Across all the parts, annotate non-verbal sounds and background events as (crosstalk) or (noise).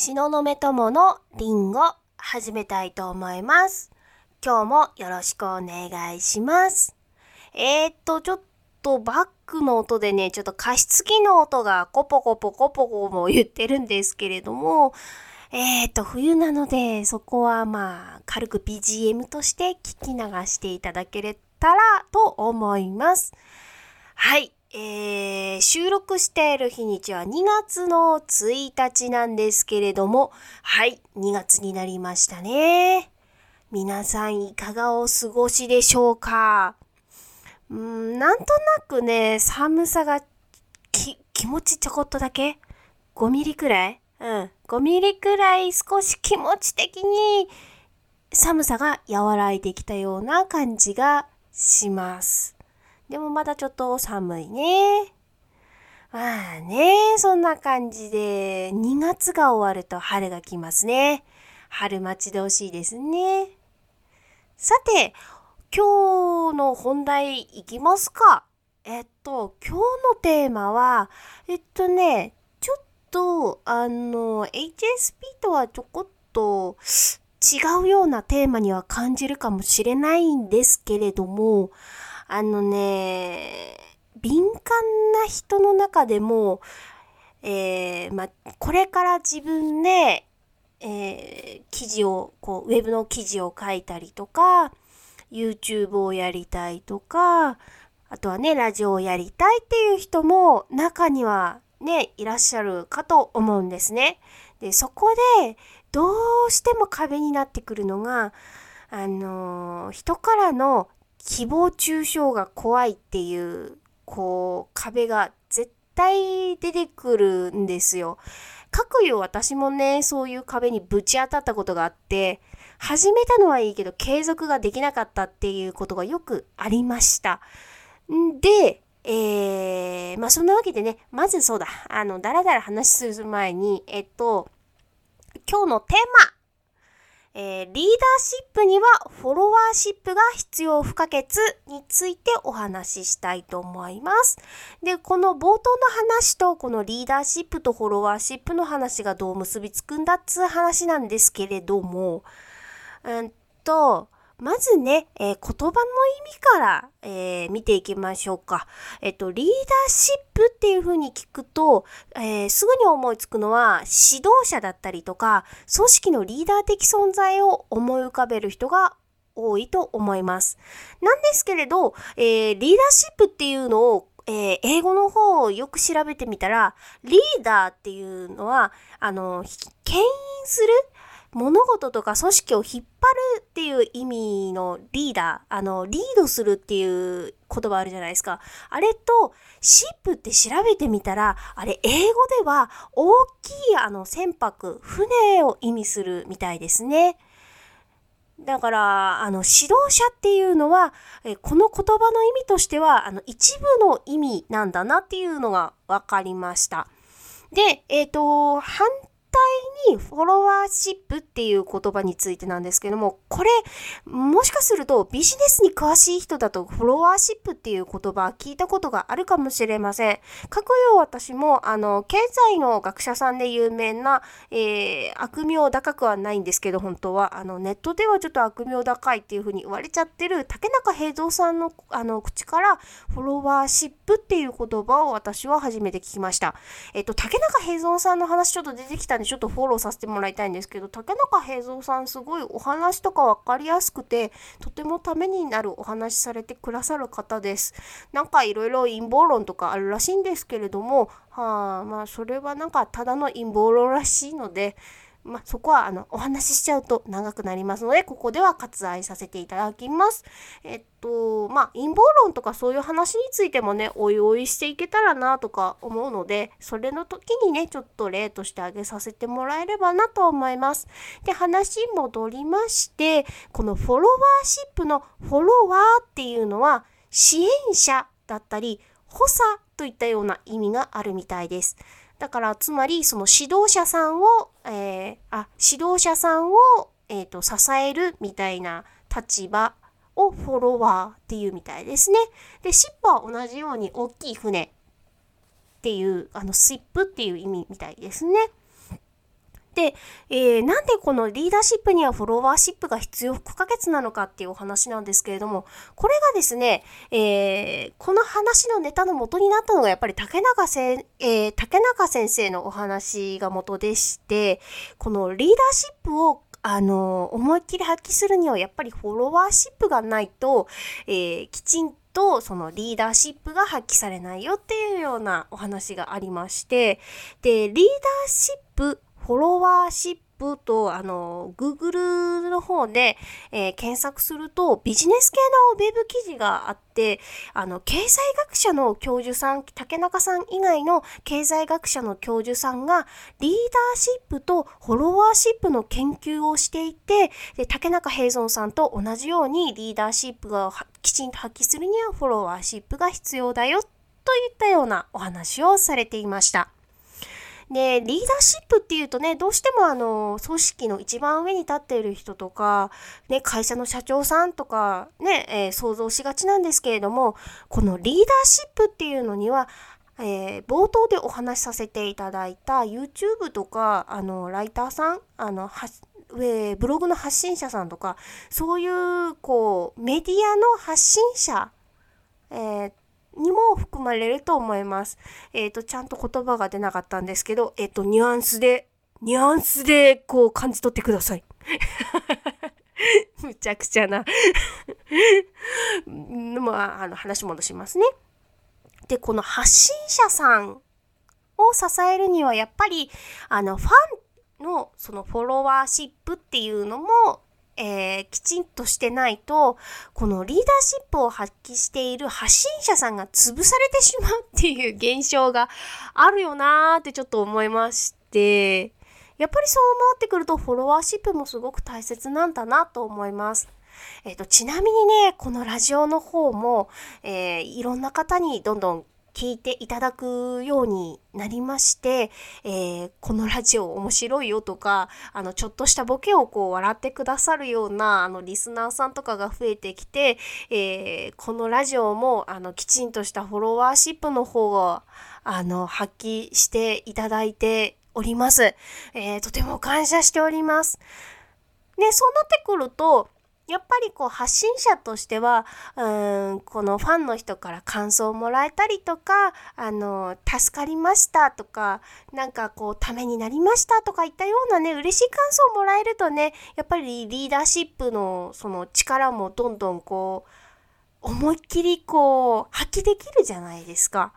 東雲友のリンゴ始めたいと思います。今日もよろしくお願いします。えー、っと、ちょっとバックの音でね、ちょっと加湿器の音がコポコポコポコも言ってるんですけれども、えー、っと、冬なので、そこはまあ、軽く BGM として聞き流していただけたらと思います。はい。えー、収録している日にちは2月の1日なんですけれども、はい、2月になりましたね。皆さんいかがお過ごしでしょうか？うん、なんとなくね、寒さがき気持ちちょこっとだけ ?5 ミリくらい？うん、5ミリくらい少し気持ち的に寒さが和らいできたような感じがします。でもまだちょっと寒いね。まあね、そんな感じで、2月が終わると春が来ますね。春待ち遠しいですね。さて、今日の本題いきますか。えっと、今日のテーマは、えっとね、ちょっと、あの、HSP とはちょこっと違うようなテーマには感じるかもしれないんですけれども、あのね、敏感な人の中でも、えー、ま、これから自分で、えー、記事を、こう、ウェブの記事を書いたりとか、YouTube をやりたいとか、あとはね、ラジオをやりたいっていう人も中にはね、いらっしゃるかと思うんですね。で、そこで、どうしても壁になってくるのが、あのー、人からの誹謗中傷が怖いっていう、こう、壁が絶対出てくるんですよ。かくいう私もね、そういう壁にぶち当たったことがあって、始めたのはいいけど継続ができなかったっていうことがよくありました。んで、えー、まあそんなわけでね、まずそうだ、あの、だらだら話する前に、えっと、今日のテーマ、えー、リーダーシップにはフォロワーシップが必要不可欠についてお話ししたいと思います。で、この冒頭の話とこのリーダーシップとフォロワーシップの話がどう結びつくんだっつう話なんですけれども、うんと、まずね、えー、言葉の意味から、えー、見ていきましょうか。えっと、リーダーシップっていう風に聞くと、え、すぐに思いつくのは指導者だったりとか、組織のリーダー的存在を思い浮かべる人が多いと思います。なんですけれど、えリーダーシップっていうのをえ、英語の方をよく調べてみたら、リーダーっていうのは、あの、牽引する物事とか組織を引っ張るっていう意味のリーダー、あの、リードするっていう言葉あるじゃないですか。あれと、シップって調べてみたら、あれ、英語では大きいあの船舶、船を意味するみたいですね。だから、あの、指導者っていうのは、えこの言葉の意味としては、あの、一部の意味なんだなっていうのが分かりました。で、えっ、ー、と、反対にフォロワーシップっていう言葉についてなんですけども、これ、もしかするとビジネスに詳しい人だとフォロワーシップっていう言葉聞いたことがあるかもしれません。かくよ私も、あの、経済の学者さんで有名な、えー、悪名高くはないんですけど、本当は、あの、ネットではちょっと悪名高いっていうふうに言われちゃってる竹中平蔵さんの、あの、口からフォロワーシップっていう言葉を私は初めて聞きました。えっと、竹中平蔵さんの話ちょっと出てきたんで、ちょっとフォローさせてもらいたいんですけど、竹中平蔵さんすごいお話とか分かりやすくて、とてもためになるお話されてくださる方です。なんかいろいろ陰謀論とかあるらしいんですけれども、はあ、まあそれはなんかただの陰謀論らしいので、まあ、そこはあのお話ししちゃうと長くなりますので、ここでは割愛させていただきます。えっと、まあ、陰謀論とかそういう話についてもね、おいおいしていけたらなとか思うので、それの時にね、ちょっと例として挙げさせてもらえればなと思います。で、話戻りまして、このフォロワーシップのフォロワーっていうのは、支援者だったり、補佐といったような意味があるみたいです。だから、つまり、その指導者さんを、えー、あ、指導者さんを、えっ、ー、と、支えるみたいな立場をフォロワーっていうみたいですね。で、シップは同じように大きい船っていう、あの、スイップっていう意味みたいですね。で、えー、なんでこのリーダーシップにはフォロワーシップが必要不可欠なのかっていうお話なんですけれども、これがですね、えー、この話のネタの元になったのがやっぱり竹中せ、えー、竹中先生のお話が元でして、このリーダーシップをあの、思いっきり発揮するにはやっぱりフォロワーシップがないと、えー、きちんとそのリーダーシップが発揮されないよっていうようなお話がありまして、で、リーダーシップ、フォロワーシップ、と、あの、Google の方で、えー、検索すると、ビジネス系のウェブ記事があって、あの、経済学者の教授さん、竹中さん以外の経済学者の教授さんが、リーダーシップとフォロワーシップの研究をしていて、で竹中平蔵さんと同じようにリーダーシップがきちんと発揮するにはフォロワーシップが必要だよ、といったようなお話をされていました。で、リーダーシップっていうとね、どうしてもあの、組織の一番上に立っている人とか、ね、会社の社長さんとか、ね、えー、想像しがちなんですけれども、このリーダーシップっていうのには、えー、冒頭でお話しさせていただいた YouTube とか、あの、ライターさん、あの、えー、ブログの発信者さんとか、そういう、こう、メディアの発信者、えー、にも含まれると思います。えっ、ー、と、ちゃんと言葉が出なかったんですけど、えっ、ー、と、ニュアンスで、ニュアンスで、こう、感じ取ってください。(laughs) むちゃくちゃな (laughs) まあ、あの、話戻しますね。で、この発信者さんを支えるには、やっぱり、あの、ファンの、そのフォロワーシップっていうのもえー、きちんとしてないと、このリーダーシップを発揮している発信者さんが潰されてしまうっていう現象があるよなーってちょっと思いまして、やっぱりそう思ってくるとフォロワーシップもすごく大切なんだなと思います。えっ、ー、と、ちなみにね、このラジオの方も、えー、いろんな方にどんどん聞いていただくようになりまして、えー、このラジオ面白いよとか、あの、ちょっとしたボケをこう笑ってくださるような、あの、リスナーさんとかが増えてきて、えー、このラジオも、あの、きちんとしたフォロワーシップの方を、あの、発揮していただいております。えー、とても感謝しております。ね、そうなってくると、やっぱりこう発信者としては、うん、このファンの人から感想をもらえたりとか、あの、助かりましたとか、なんかこう、ためになりましたとかいったようなね、嬉しい感想をもらえるとね、やっぱりリーダーシップのその力もどんどんこう、思いっきりこう、発揮できるじゃないですか。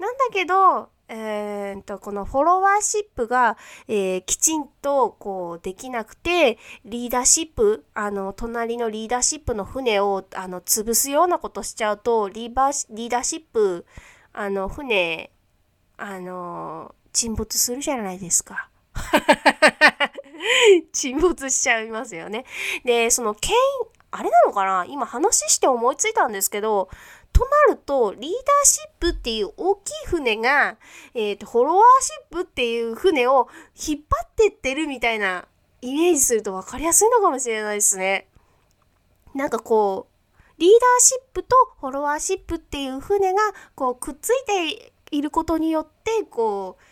なんだけど、えー、と、このフォロワーシップが、えー、きちんと、こう、できなくて、リーダーシップ、あの、隣のリーダーシップの船を、あの、潰すようなことしちゃうと、リーバー、リーダーシップ、あの、船、あの、沈没するじゃないですか。(laughs) 沈没しちゃいますよね。で、その、権、あれなのかな？今話して思いついたんですけど、となると、リーダーシップっていう大きい船が、えっ、ー、と、フォロワーシップっていう船を引っ張ってってるみたいなイメージすると分かりやすいのかもしれないですね。なんかこう、リーダーシップとフォロワーシップっていう船がこうくっついていることによって、こう、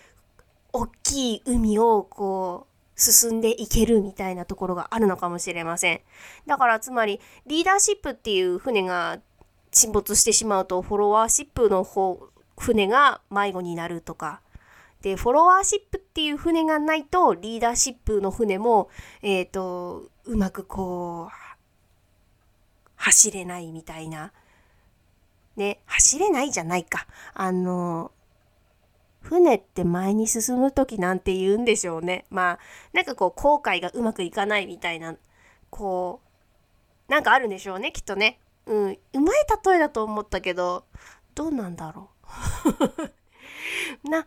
大きい海をこう、進んでいけるみたいなところがあるのかもしれません。だからつまりリーダーシップっていう船が沈没してしまうとフォロワーシップの方、船が迷子になるとか。で、フォロワーシップっていう船がないと、リーダーシップの船も、えっ、ー、と、うまくこう、走れないみたいな。ね、走れないじゃないか。あの、船って前に進む時なんて言うんでしょうね。まあ、なんかこう、航海がうまくいかないみたいな、こう、なんかあるんでしょうね、きっとね。うん、うまい例えだと思ったけど、どうなんだろう。(laughs) な、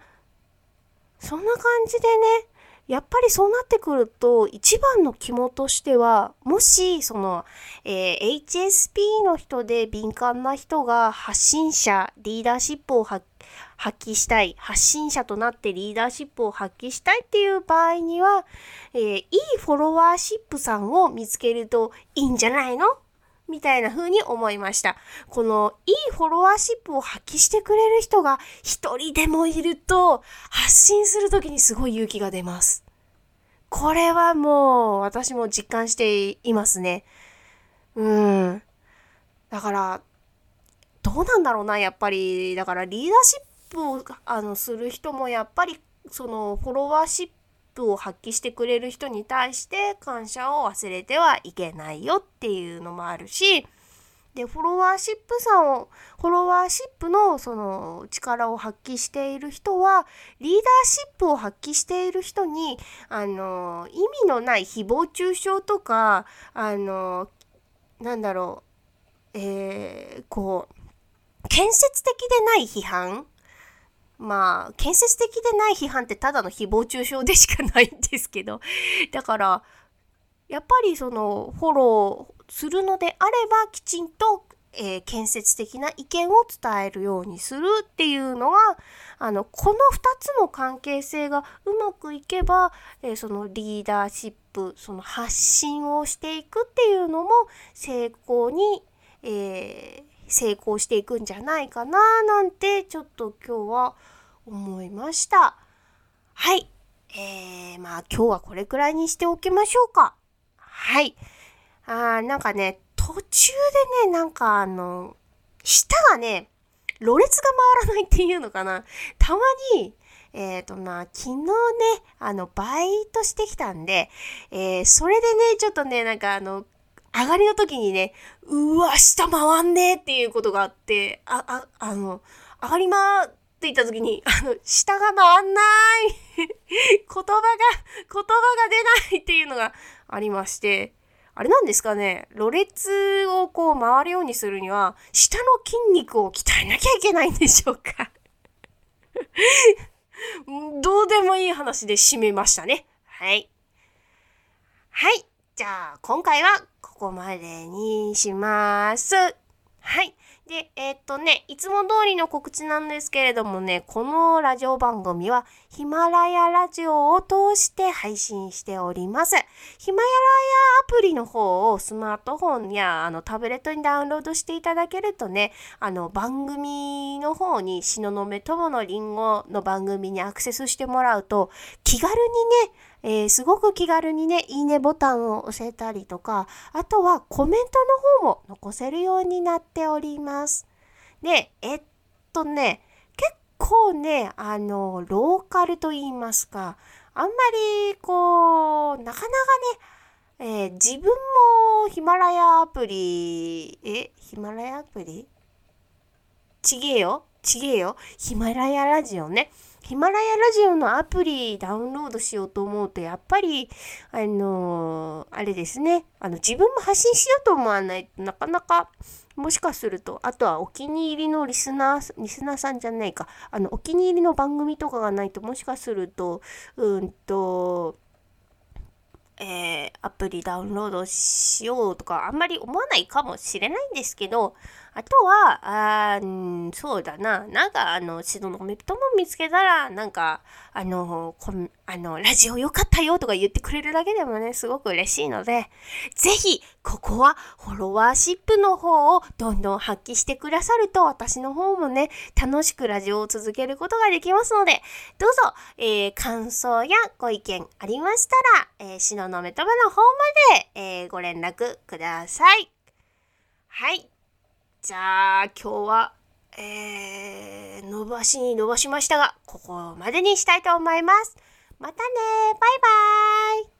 そんな感じでね、やっぱりそうなってくると、一番の肝としては、もし、その、えー、HSP の人で敏感な人が発信者、リーダーシップを発発揮したい、発信者となってリーダーシップを発揮したいっていう場合には、えー、いいフォロワーシップさんを見つけるといいんじゃないの？みたいな風に思いました。このいいフォロワーシップを発揮してくれる人が一人でもいると発信するときにすごい勇気が出ます。これはもう私も実感していますね。うん。だから、どうなんだろうな、やっぱり。だからリーダーシップをあのする人もやっぱりそのフォロワーシップを発揮してくれる人に対して感謝を忘れてはいけないよっていうのもあるし、でフォロワーシップさんをフォロワーシップのその力を発揮している人はリーダーシップを発揮している人にあの意味のない誹謗中傷とかあのなんだろうえー、こう建設的でない批判？まあ建設的でない批判ってただの誹謗中傷でしかないんですけど。だからやっぱりそのフォローするのであればきちんと、えー、建設的な意見を伝えるようにするっていうのはあのこの2つの関係性がうまくいけば、えー、そのリーダーシップその発信をしていくっていうのも成功に、えー、成功していくんじゃないかななんてちょっと今日は思いました。はい。えー、まあ今日はこれくらいにしておきましょうか。はい。あー、なんかね、途中でね、なんかあの、舌がね、ろれつが回らないっていうのかな。たまに、えっ、ー、とな、昨日ね、あの、バイトしてきたんで、えー、それでね、ちょっとね、なんかあの、上がりの時にね、うわ、下回んねえっていうことがあって、あ、あ、あの、上がりまーって言った時に、あの、下が回んない (laughs) 言葉が、言葉が出ないっていうのがありまして、あれなんですかね、ろれつをこう回るようにするには、下の筋肉を鍛えなきゃいけないんでしょうか (laughs) どうでもいい話で締めましたね。はい。はい。じゃあ、今回はここまでにします。はい。で、えー、っとね、いつも通りの告知なんですけれどもね、このラジオ番組はヒマラヤラジオを通して配信しております。ヒマラヤアプリの方をスマートフォンやあのタブレットにダウンロードしていただけるとね、あの番組の方に東雲友のりんごの番組にアクセスしてもらうと気軽にね、えー、すごく気軽にね、いいねボタンを押せたりとか、あとはコメントの方も残せるようになっております。で、えっとね、結構ね、あの、ローカルと言いますか、あんまりこう、なかなかね、えー、自分もヒマラヤアプリ、え、ヒマラヤアプリ？ちげえよ？ちげえよ？ヒマラヤラジオね。ヒマラヤラジオのアプリダウンロードしようと思うと、やっぱり、あのー、あれですね、あの、自分も発信しようと思わないとなかなか、もしかすると、あとはお気に入りのリスナー、リスナーさんじゃないか、あの、お気に入りの番組とかがないと、もしかすると、うんと、えー、アプリダウンロードしようとかあんまり思わないかもしれないんですけど、あとは、あそうだな、なんかあの、シドのメプトも見つけたら、なんか、あの、こんあの、ラジオ良かったよとか言ってくれるだけでもね、すごく嬉しいので、ぜひ、ここはフォロワーシップの方をどんどん発揮してくださると、私の方もね、楽しくラジオを続けることができますので、どうぞ、えー、感想やご意見ありましたら、えー、シノのメトバの方まで、えー、ご連絡ください。はい。じゃあ、今日は、えー、伸ばしに伸ばしましたが、ここまでにしたいと思います。またねバイバーイ